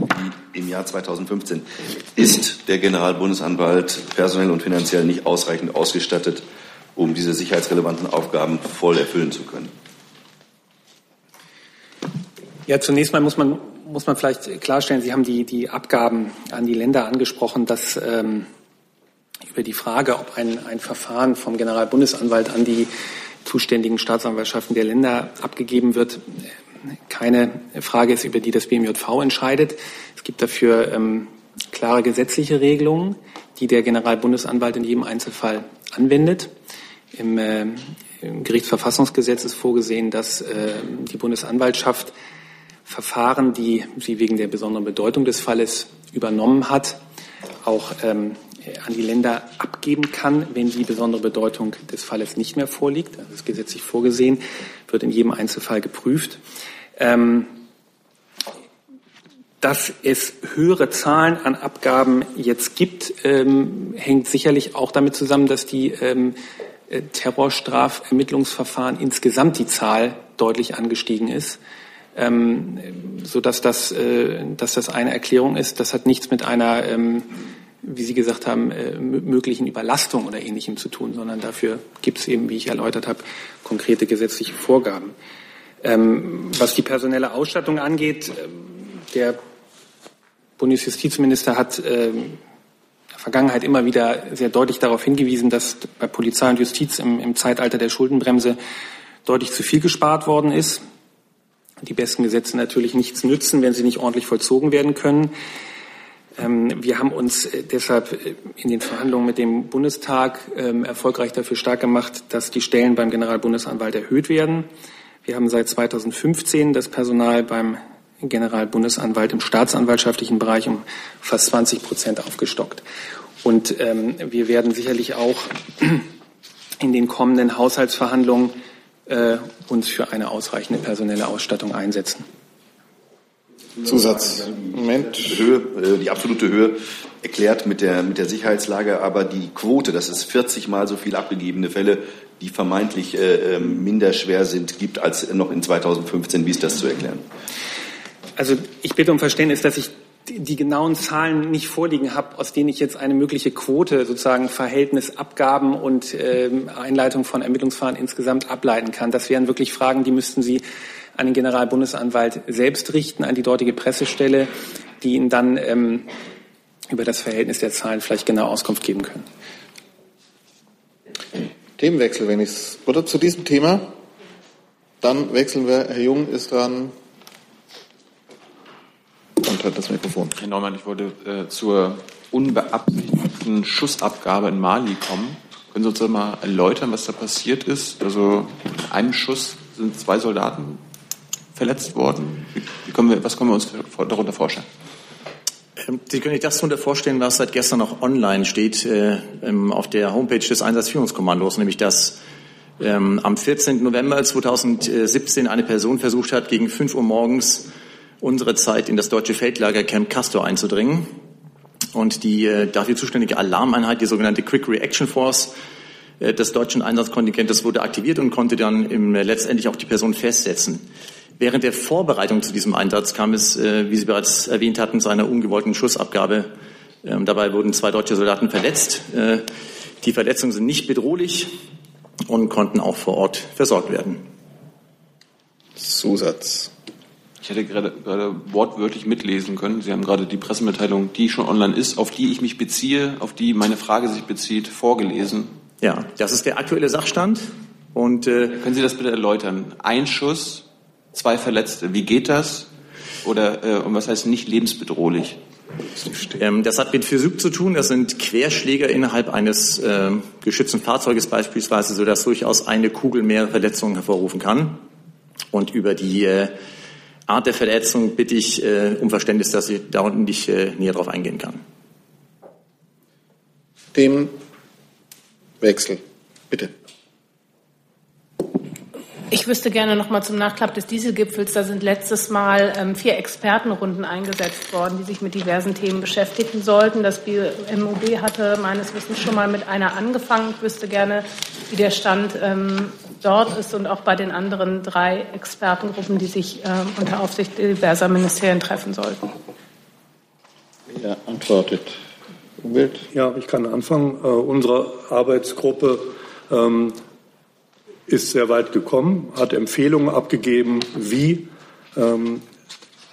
wie im Jahr 2015. Ist der Generalbundesanwalt personell und finanziell nicht ausreichend ausgestattet, um diese sicherheitsrelevanten Aufgaben voll erfüllen zu können? Ja, zunächst mal muss man muss man vielleicht klarstellen, Sie haben die, die Abgaben an die Länder angesprochen, dass ähm, über die Frage, ob ein, ein Verfahren vom Generalbundesanwalt an die zuständigen Staatsanwaltschaften der Länder abgegeben wird, keine Frage ist, über die das BMJV entscheidet. Es gibt dafür ähm, klare gesetzliche Regelungen, die der Generalbundesanwalt in jedem Einzelfall anwendet. Im, äh, im Gerichtsverfassungsgesetz ist vorgesehen, dass äh, die Bundesanwaltschaft Verfahren, die sie wegen der besonderen Bedeutung des Falles übernommen hat, auch ähm, an die Länder abgeben kann, wenn die besondere Bedeutung des Falles nicht mehr vorliegt. Das ist gesetzlich vorgesehen, wird in jedem Einzelfall geprüft. Ähm, dass es höhere Zahlen an Abgaben jetzt gibt, ähm, hängt sicherlich auch damit zusammen, dass die ähm, äh, Terrorstrafermittlungsverfahren insgesamt die Zahl deutlich angestiegen ist ähm, so dass das, äh, dass das eine Erklärung ist. Das hat nichts mit einer, ähm, wie Sie gesagt haben, äh, möglichen Überlastung oder Ähnlichem zu tun, sondern dafür gibt es eben, wie ich erläutert habe, konkrete gesetzliche Vorgaben. Ähm, was die personelle Ausstattung angeht, äh, der Bundesjustizminister hat äh, in der Vergangenheit immer wieder sehr deutlich darauf hingewiesen, dass bei Polizei und Justiz im, im Zeitalter der Schuldenbremse deutlich zu viel gespart worden ist die besten Gesetze natürlich nichts nützen, wenn sie nicht ordentlich vollzogen werden können. Ähm, wir haben uns äh, deshalb äh, in den Verhandlungen mit dem Bundestag ähm, erfolgreich dafür stark gemacht, dass die Stellen beim Generalbundesanwalt erhöht werden. Wir haben seit 2015 das Personal beim Generalbundesanwalt im staatsanwaltschaftlichen Bereich um fast 20 Prozent aufgestockt. Und ähm, wir werden sicherlich auch in den kommenden Haushaltsverhandlungen äh, uns für eine ausreichende personelle Ausstattung einsetzen. Zusatz. Moment. Höhe, äh, die absolute Höhe erklärt mit der, mit der Sicherheitslage, aber die Quote, dass es 40 mal so viel abgegebene Fälle, die vermeintlich äh, ähm, minder schwer sind, gibt als noch in 2015. Wie ist das zu erklären? Also ich bitte um Verständnis, dass ich die genauen Zahlen nicht vorliegen habe, aus denen ich jetzt eine mögliche Quote, sozusagen Verhältnis Abgaben und äh, Einleitung von Ermittlungsverfahren insgesamt ableiten kann. Das wären wirklich Fragen, die müssten Sie an den Generalbundesanwalt selbst richten, an die dortige Pressestelle, die Ihnen dann ähm, über das Verhältnis der Zahlen vielleicht genau Auskunft geben können. Themenwechsel, wenn ich es. Oder zu diesem Thema? Dann wechseln wir. Herr Jung ist dran und hat das Mikrofon. Herr Neumann, ich wollte äh, zur unbeabsichtigten Schussabgabe in Mali kommen. Können Sie uns mal erläutern, was da passiert ist? Also in einem Schuss sind zwei Soldaten verletzt worden. Wie, wie können wir, was können wir uns darunter vorstellen? Ähm, Sie können sich das darunter vorstellen, was seit gestern noch online steht äh, ähm, auf der Homepage des Einsatzführungskommandos, nämlich dass ähm, am 14. November 2017 eine Person versucht hat, gegen 5 Uhr morgens unsere Zeit in das deutsche Feldlager Camp Castor einzudringen. Und die äh, dafür zuständige Alarmeinheit, die sogenannte Quick Reaction Force äh, des deutschen Einsatzkontingentes, wurde aktiviert und konnte dann im, äh, letztendlich auch die Person festsetzen. Während der Vorbereitung zu diesem Einsatz kam es, wie Sie bereits erwähnt hatten, zu einer ungewollten Schussabgabe. Ähm, dabei wurden zwei deutsche Soldaten verletzt. Die Verletzungen sind nicht bedrohlich und konnten auch vor Ort versorgt werden. Zusatz. Ich hätte gerade, gerade wortwörtlich mitlesen können. Sie haben gerade die Pressemitteilung, die schon online ist, auf die ich mich beziehe, auf die meine Frage sich bezieht, vorgelesen. Ja, das ist der aktuelle Sachstand. Und äh, können Sie das bitte erläutern? Ein Schuss, zwei Verletzte. Wie geht das? Oder äh, und was heißt nicht lebensbedrohlich? Ähm, das hat mit Physik zu tun. Das sind Querschläger innerhalb eines äh, geschützten Fahrzeuges beispielsweise, sodass durchaus eine Kugel mehr Verletzungen hervorrufen kann. Und über die äh, Art der Verletzung bitte ich äh, um Verständnis, dass ich da unten nicht äh, näher darauf eingehen kann. Dem Wechsel, bitte. Ich wüsste gerne noch mal zum Nachklapp des Dieselgipfels. Da sind letztes Mal ähm, vier Expertenrunden eingesetzt worden, die sich mit diversen Themen beschäftigen sollten. Das MOB hatte meines Wissens schon mal mit einer angefangen. Ich wüsste gerne, wie der Stand ähm, dort ist und auch bei den anderen drei Expertengruppen, die sich ähm, unter Aufsicht diverser Ministerien treffen sollten. Wer antwortet? Umwelt? Ja, ich kann anfangen. Äh, unsere Arbeitsgruppe ähm, ist sehr weit gekommen, hat Empfehlungen abgegeben, wie ähm,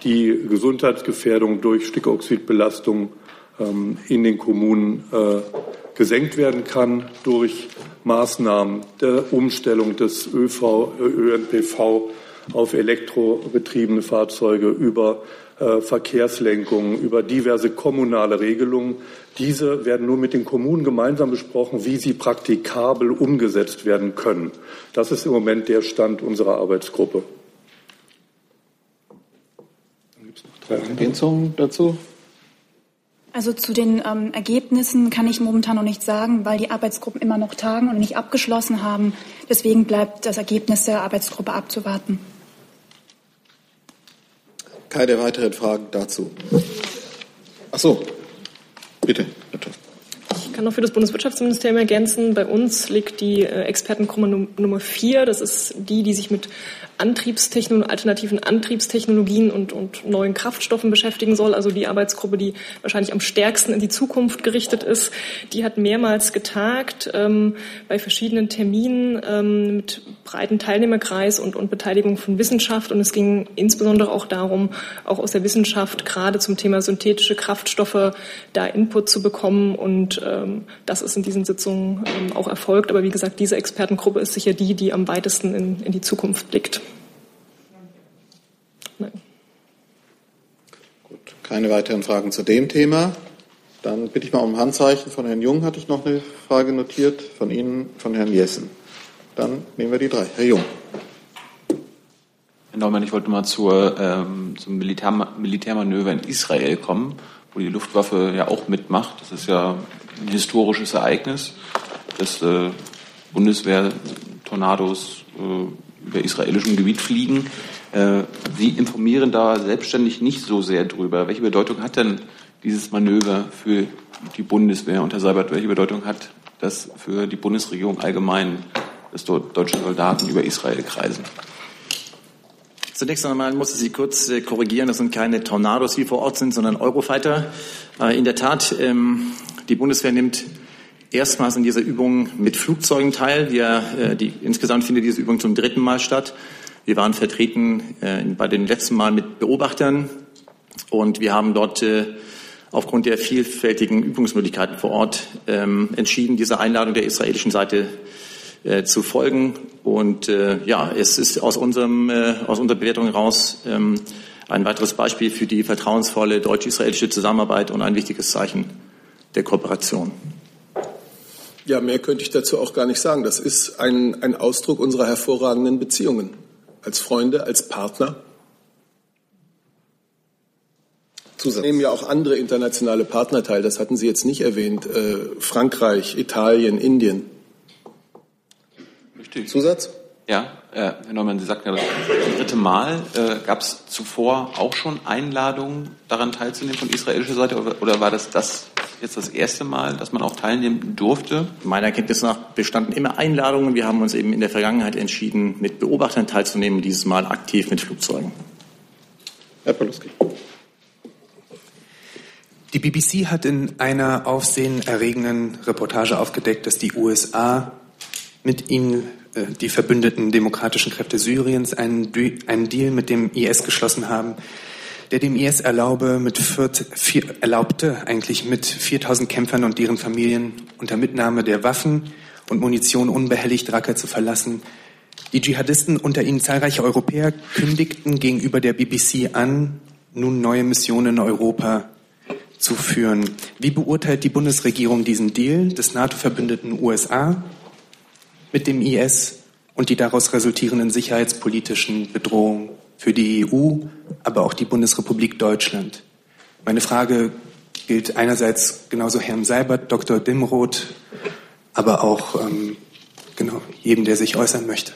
die Gesundheitsgefährdung durch Stickoxidbelastung ähm, in den Kommunen äh, gesenkt werden kann durch Maßnahmen der Umstellung des ÖV, ÖNPV auf elektrobetriebene Fahrzeuge über äh, Verkehrslenkungen, über diverse kommunale Regelungen. Diese werden nur mit den Kommunen gemeinsam besprochen, wie sie praktikabel umgesetzt werden können. Das ist im Moment der Stand unserer Arbeitsgruppe. Gibt es noch drei Ergänzungen dazu? Also zu den ähm, Ergebnissen kann ich momentan noch nichts sagen, weil die Arbeitsgruppen immer noch tagen und nicht abgeschlossen haben. Deswegen bleibt das Ergebnis der Arbeitsgruppe abzuwarten. Keine weiteren Fragen dazu. Ach so, bitte, bitte. Ich kann noch für das Bundeswirtschaftsministerium ergänzen. Bei uns liegt die äh, Expertengruppe Nummer vier. Das ist die, die sich mit Antriebstechnologien, alternativen Antriebstechnologien und, und neuen Kraftstoffen beschäftigen soll. Also die Arbeitsgruppe, die wahrscheinlich am stärksten in die Zukunft gerichtet ist, die hat mehrmals getagt ähm, bei verschiedenen Terminen ähm, mit breiten Teilnehmerkreis und, und Beteiligung von Wissenschaft. Und es ging insbesondere auch darum, auch aus der Wissenschaft gerade zum Thema synthetische Kraftstoffe da Input zu bekommen. Und ähm, das ist in diesen Sitzungen ähm, auch erfolgt. Aber wie gesagt, diese Expertengruppe ist sicher die, die am weitesten in, in die Zukunft blickt. Nein. Gut, keine weiteren Fragen zu dem Thema. Dann bitte ich mal um Handzeichen. Von Herrn Jung hatte ich noch eine Frage notiert, von Ihnen, von Herrn Jessen. Dann nehmen wir die drei. Herr Jung. Herr Neumann, ich wollte mal zur, ähm, zum Militär, Militärmanöver in Israel kommen, wo die Luftwaffe ja auch mitmacht. Das ist ja ein historisches Ereignis, dass äh, Bundeswehr-Tornados äh, über israelischem Gebiet fliegen. Äh, Sie informieren da selbstständig nicht so sehr drüber. Welche Bedeutung hat denn dieses Manöver für die Bundeswehr unter Seibert? Welche Bedeutung hat das für die Bundesregierung allgemein, dass dort deutsche Soldaten über Israel kreisen? Zunächst einmal muss ich Sie kurz äh, korrigieren. Das sind keine Tornados, die vor Ort sind, sondern Eurofighter. Äh, in der Tat, ähm, die Bundeswehr nimmt erstmals in dieser Übung mit Flugzeugen teil. Wir, die, insgesamt findet diese Übung zum dritten Mal statt. Wir waren vertreten äh, bei den letzten Mal mit Beobachtern und wir haben dort äh, aufgrund der vielfältigen Übungsmöglichkeiten vor Ort ähm, entschieden, dieser Einladung der israelischen Seite äh, zu folgen. Und äh, ja, es ist aus, unserem, äh, aus unserer Bewertung heraus ähm, ein weiteres Beispiel für die vertrauensvolle deutsch-israelische Zusammenarbeit und ein wichtiges Zeichen der Kooperation. Ja, mehr könnte ich dazu auch gar nicht sagen. Das ist ein, ein Ausdruck unserer hervorragenden Beziehungen als Freunde, als Partner? Zusatz. nehmen ja auch andere internationale Partner teil. Das hatten Sie jetzt nicht erwähnt. Äh, Frankreich, Italien, Indien. Richtig. Zusatz? Ja, äh, Herr Neumann, Sie sagten ja das dritte Mal. Äh, Gab es zuvor auch schon Einladungen, daran teilzunehmen von israelischer Seite oder, oder war das das jetzt das erste Mal, dass man auch teilnehmen durfte? Meiner Kenntnis nach bestanden immer Einladungen. Wir haben uns eben in der Vergangenheit entschieden, mit Beobachtern teilzunehmen, dieses Mal aktiv mit Flugzeugen. Herr Paluski. Die BBC hat in einer aufsehenerregenden Reportage aufgedeckt, dass die USA mit ihnen äh, die verbündeten demokratischen Kräfte Syriens einen, einen Deal mit dem IS geschlossen haben, der dem IS erlaube, mit vier, vier, erlaubte, eigentlich mit 4000 Kämpfern und deren Familien unter Mitnahme der Waffen und Munition unbehelligt Raqqa zu verlassen. Die Dschihadisten, unter ihnen zahlreiche Europäer, kündigten gegenüber der BBC an, nun neue Missionen in Europa zu führen. Wie beurteilt die Bundesregierung diesen Deal des NATO-Verbündeten USA mit dem IS und die daraus resultierenden sicherheitspolitischen Bedrohungen für die EU, aber auch die Bundesrepublik Deutschland. Meine Frage gilt einerseits genauso Herrn Seibert, Dr. Dimroth, aber auch ähm, genau jedem, der sich äußern möchte.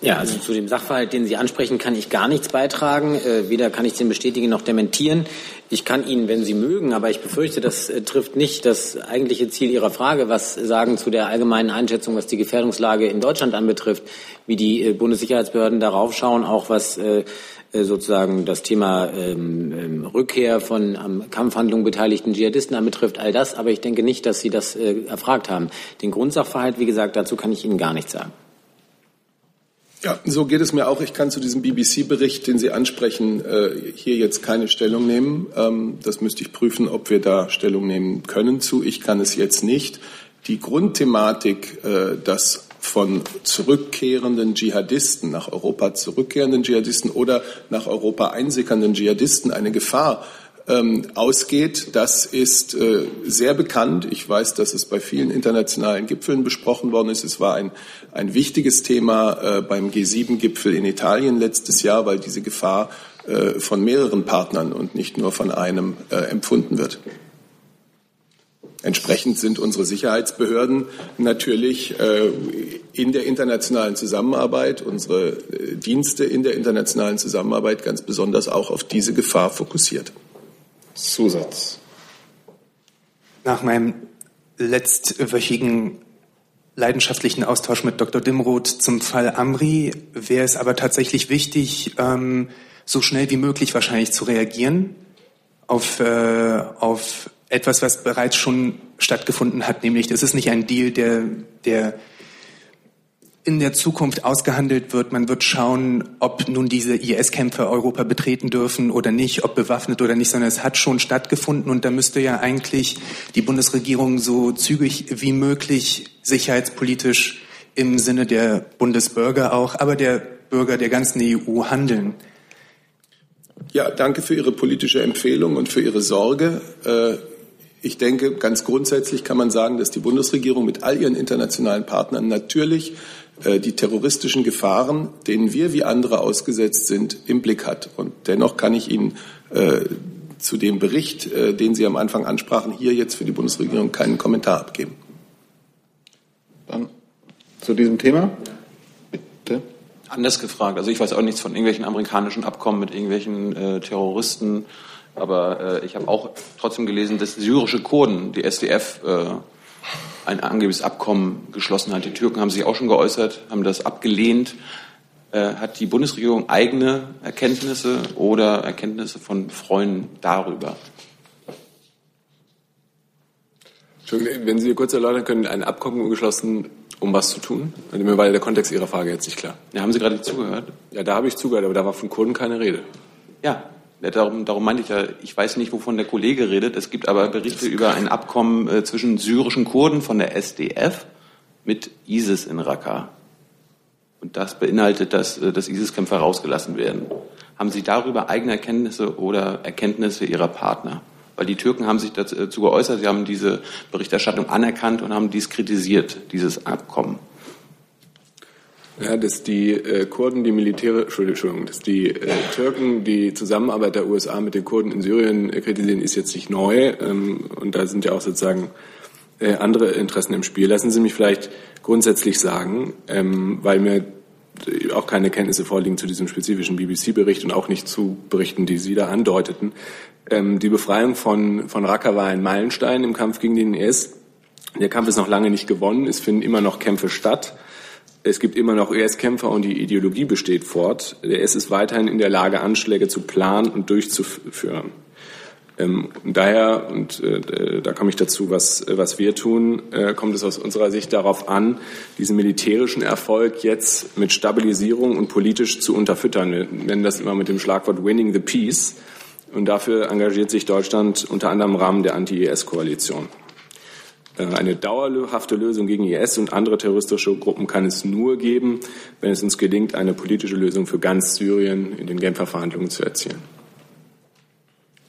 Ja, also zu dem Sachverhalt, den Sie ansprechen, kann ich gar nichts beitragen. Äh, weder kann ich den bestätigen noch dementieren. Ich kann Ihnen, wenn Sie mögen, aber ich befürchte, das äh, trifft nicht das eigentliche Ziel Ihrer Frage, was sagen zu der allgemeinen Einschätzung, was die Gefährdungslage in Deutschland anbetrifft, wie die äh, Bundessicherheitsbehörden darauf schauen, auch was äh, äh sozusagen das Thema ähm, ähm, Rückkehr von am Kampfhandlungen beteiligten Dschihadisten anbetrifft, all das. Aber ich denke nicht, dass Sie das äh, erfragt haben. Den Grundsachverhalt, wie gesagt, dazu kann ich Ihnen gar nichts sagen. Ja, so geht es mir auch. Ich kann zu diesem BBC-Bericht, den Sie ansprechen, äh, hier jetzt keine Stellung nehmen. Ähm, das müsste ich prüfen, ob wir da Stellung nehmen können zu. Ich kann es jetzt nicht. Die Grundthematik, äh, dass von zurückkehrenden Dschihadisten, nach Europa zurückkehrenden Dschihadisten oder nach Europa einsickernden Dschihadisten eine Gefahr ähm, ausgeht. Das ist äh, sehr bekannt. Ich weiß, dass es bei vielen internationalen Gipfeln besprochen worden ist. Es war ein, ein wichtiges Thema äh, beim G7-Gipfel in Italien letztes Jahr, weil diese Gefahr äh, von mehreren Partnern und nicht nur von einem äh, empfunden wird. Entsprechend sind unsere Sicherheitsbehörden natürlich äh, in der internationalen Zusammenarbeit, unsere äh, Dienste in der internationalen Zusammenarbeit ganz besonders auch auf diese Gefahr fokussiert. Zusatz. Nach meinem letztwöchigen leidenschaftlichen Austausch mit Dr. Dimroth zum Fall Amri wäre es aber tatsächlich wichtig, ähm, so schnell wie möglich wahrscheinlich zu reagieren auf, äh, auf etwas, was bereits schon stattgefunden hat, nämlich es ist nicht ein Deal, der, der in der Zukunft ausgehandelt wird. Man wird schauen, ob nun diese IS-Kämpfer Europa betreten dürfen oder nicht, ob bewaffnet oder nicht, sondern es hat schon stattgefunden und da müsste ja eigentlich die Bundesregierung so zügig wie möglich sicherheitspolitisch im Sinne der Bundesbürger auch, aber der Bürger der ganzen EU handeln. Ja, danke für Ihre politische Empfehlung und für Ihre Sorge. Äh, ich denke, ganz grundsätzlich kann man sagen, dass die Bundesregierung mit all ihren internationalen Partnern natürlich die terroristischen Gefahren, denen wir wie andere ausgesetzt sind, im Blick hat. Und dennoch kann ich Ihnen äh, zu dem Bericht, äh, den Sie am Anfang ansprachen, hier jetzt für die Bundesregierung keinen Kommentar abgeben. Dann zu diesem Thema. Bitte. Anders gefragt. Also ich weiß auch nichts von irgendwelchen amerikanischen Abkommen mit irgendwelchen äh, Terroristen. Aber äh, ich habe auch trotzdem gelesen, dass syrische Kurden, die SDF, äh, ein angebliches Abkommen geschlossen hat. Die Türken haben sich auch schon geäußert, haben das abgelehnt. Äh, hat die Bundesregierung eigene Erkenntnisse oder Erkenntnisse von Freunden darüber? Wenn Sie kurz erläutern können, ein Abkommen geschlossen, um was zu tun? Mir war der Kontext Ihrer Frage jetzt nicht klar. Ja, haben Sie gerade zugehört? Ja, da habe ich zugehört, aber da war von Kurden keine Rede. Ja, Darum, darum meinte ich ja, ich weiß nicht, wovon der Kollege redet. Es gibt aber Berichte über ein Abkommen äh, zwischen syrischen Kurden von der SDF mit ISIS in Raqqa. Und das beinhaltet, dass, äh, dass ISIS-Kämpfer rausgelassen werden. Haben Sie darüber eigene Erkenntnisse oder Erkenntnisse Ihrer Partner? Weil die Türken haben sich dazu äh, geäußert, sie haben diese Berichterstattung anerkannt und haben dies kritisiert, dieses Abkommen. Ja, dass die äh, Kurden, die Militäre, Entschuldigung, dass die äh, Türken die Zusammenarbeit der USA mit den Kurden in Syrien äh, kritisieren, ist jetzt nicht neu. Ähm, und da sind ja auch sozusagen äh, andere Interessen im Spiel. Lassen Sie mich vielleicht grundsätzlich sagen, ähm, weil mir auch keine Kenntnisse vorliegen zu diesem spezifischen BBC-Bericht und auch nicht zu Berichten, die Sie da andeuteten. Ähm, die Befreiung von, von Raqqa war ein Meilenstein im Kampf gegen den IS. Der Kampf ist noch lange nicht gewonnen. Es finden immer noch Kämpfe statt. Es gibt immer noch IS-Kämpfer und die Ideologie besteht fort. Der IS ist weiterhin in der Lage, Anschläge zu planen und durchzuführen. Ähm, daher, und äh, da komme ich dazu, was, was wir tun, äh, kommt es aus unserer Sicht darauf an, diesen militärischen Erfolg jetzt mit Stabilisierung und politisch zu unterfüttern. Wir nennen das immer mit dem Schlagwort Winning the Peace. Und dafür engagiert sich Deutschland unter anderem im Rahmen der Anti-IS-Koalition. Äh, eine dauerhafte Lösung gegen IS und andere terroristische Gruppen kann es nur geben, wenn es uns gelingt, eine politische Lösung für ganz Syrien in den Genfer Verhandlungen zu erzielen.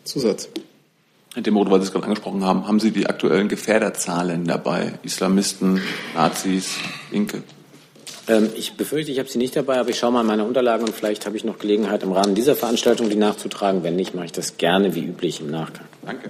Zusatz. Herr Demote, weil Sie es gerade angesprochen haben, haben Sie die aktuellen Gefährderzahlen dabei? Islamisten, Nazis, Linke? Ähm, ich befürchte, ich habe sie nicht dabei, aber ich schaue mal in meine Unterlagen und vielleicht habe ich noch Gelegenheit, im Rahmen dieser Veranstaltung die nachzutragen. Wenn nicht, mache ich das gerne wie üblich im Nachgang. Danke.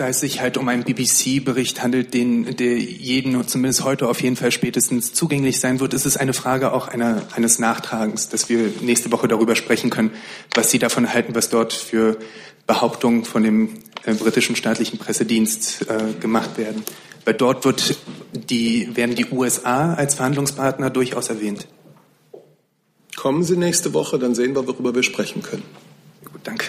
da es sich halt um einen BBC-Bericht handelt, den, der jeden, zumindest heute auf jeden Fall spätestens zugänglich sein wird, ist es eine Frage auch einer, eines Nachtragens, dass wir nächste Woche darüber sprechen können, was Sie davon halten, was dort für Behauptungen von dem äh, britischen staatlichen Pressedienst äh, gemacht werden. Weil dort wird die, werden die USA als Verhandlungspartner durchaus erwähnt. Kommen Sie nächste Woche, dann sehen wir, worüber wir sprechen können. Gut, danke.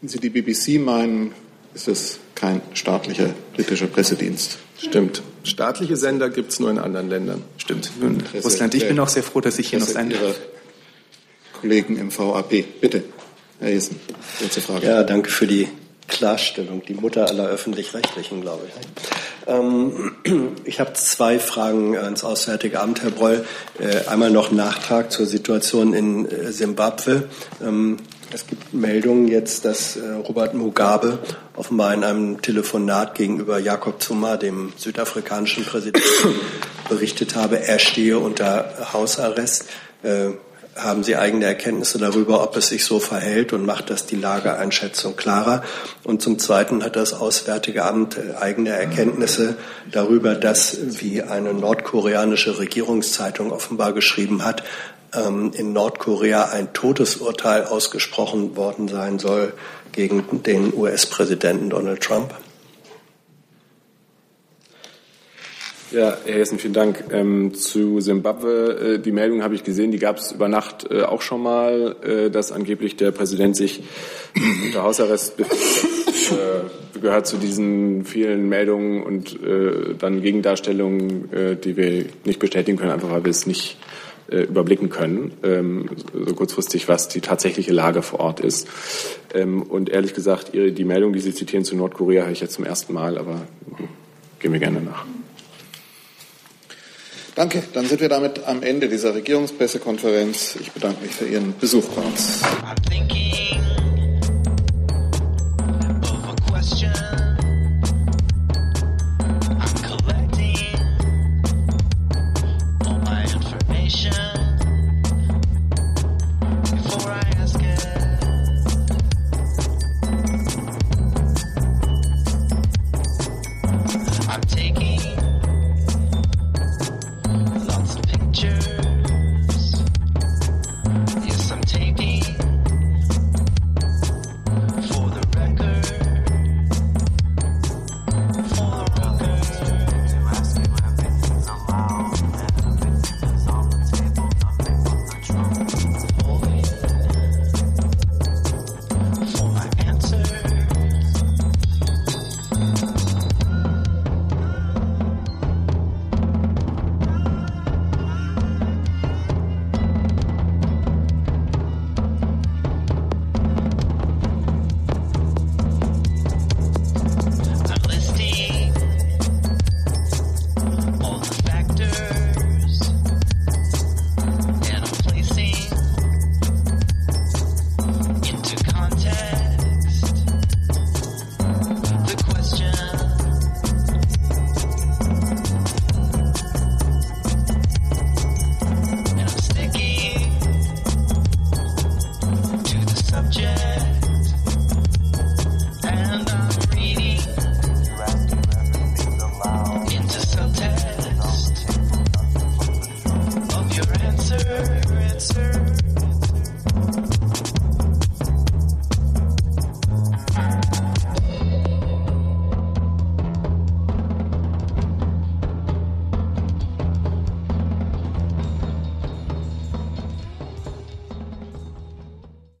Wenn Sie die BBC meinen, ist es kein staatlicher britischer Pressedienst. Stimmt. Staatliche Sender gibt es nur in anderen Ländern. Stimmt. Nun, Russland, ich bin auch sehr froh, dass ich hier noch sein darf. Kollegen im VAP. Bitte, Herr Jessen, letzte Frage. Ja, danke für die Klarstellung. Die Mutter aller Öffentlich-Rechtlichen, glaube ich. Ähm, ich habe zwei Fragen ans Auswärtige Amt, Herr Breul. Äh, einmal noch Nachtrag zur Situation in äh, Simbabwe. Ähm, es gibt Meldungen jetzt, dass äh, Robert Mugabe offenbar in einem Telefonat gegenüber Jakob Zuma, dem südafrikanischen Präsidenten, berichtet habe, er stehe unter Hausarrest. Haben Sie eigene Erkenntnisse darüber, ob es sich so verhält und macht das die Lageeinschätzung klarer? Und zum Zweiten hat das Auswärtige Amt äh, eigene Erkenntnisse darüber, dass, wie eine nordkoreanische Regierungszeitung offenbar geschrieben hat, ähm, in Nordkorea ein Todesurteil ausgesprochen worden sein soll gegen den US-Präsidenten Donald Trump? Ja, Herr Hessen, vielen Dank. Ähm, zu Simbabwe, äh, die Meldung habe ich gesehen, die gab es über Nacht äh, auch schon mal, äh, dass angeblich der Präsident sich unter Hausarrest äh, gehört zu diesen vielen Meldungen und äh, dann Gegendarstellungen, äh, die wir nicht bestätigen können, einfach weil wir es nicht überblicken können, ähm, so kurzfristig, was die tatsächliche Lage vor Ort ist. Ähm, und ehrlich gesagt, die Meldung, die Sie zitieren zu Nordkorea, habe ich jetzt zum ersten Mal, aber gehen wir gerne nach. Danke. Dann sind wir damit am Ende dieser Regierungspressekonferenz. Ich bedanke mich für Ihren Besuch bei uns.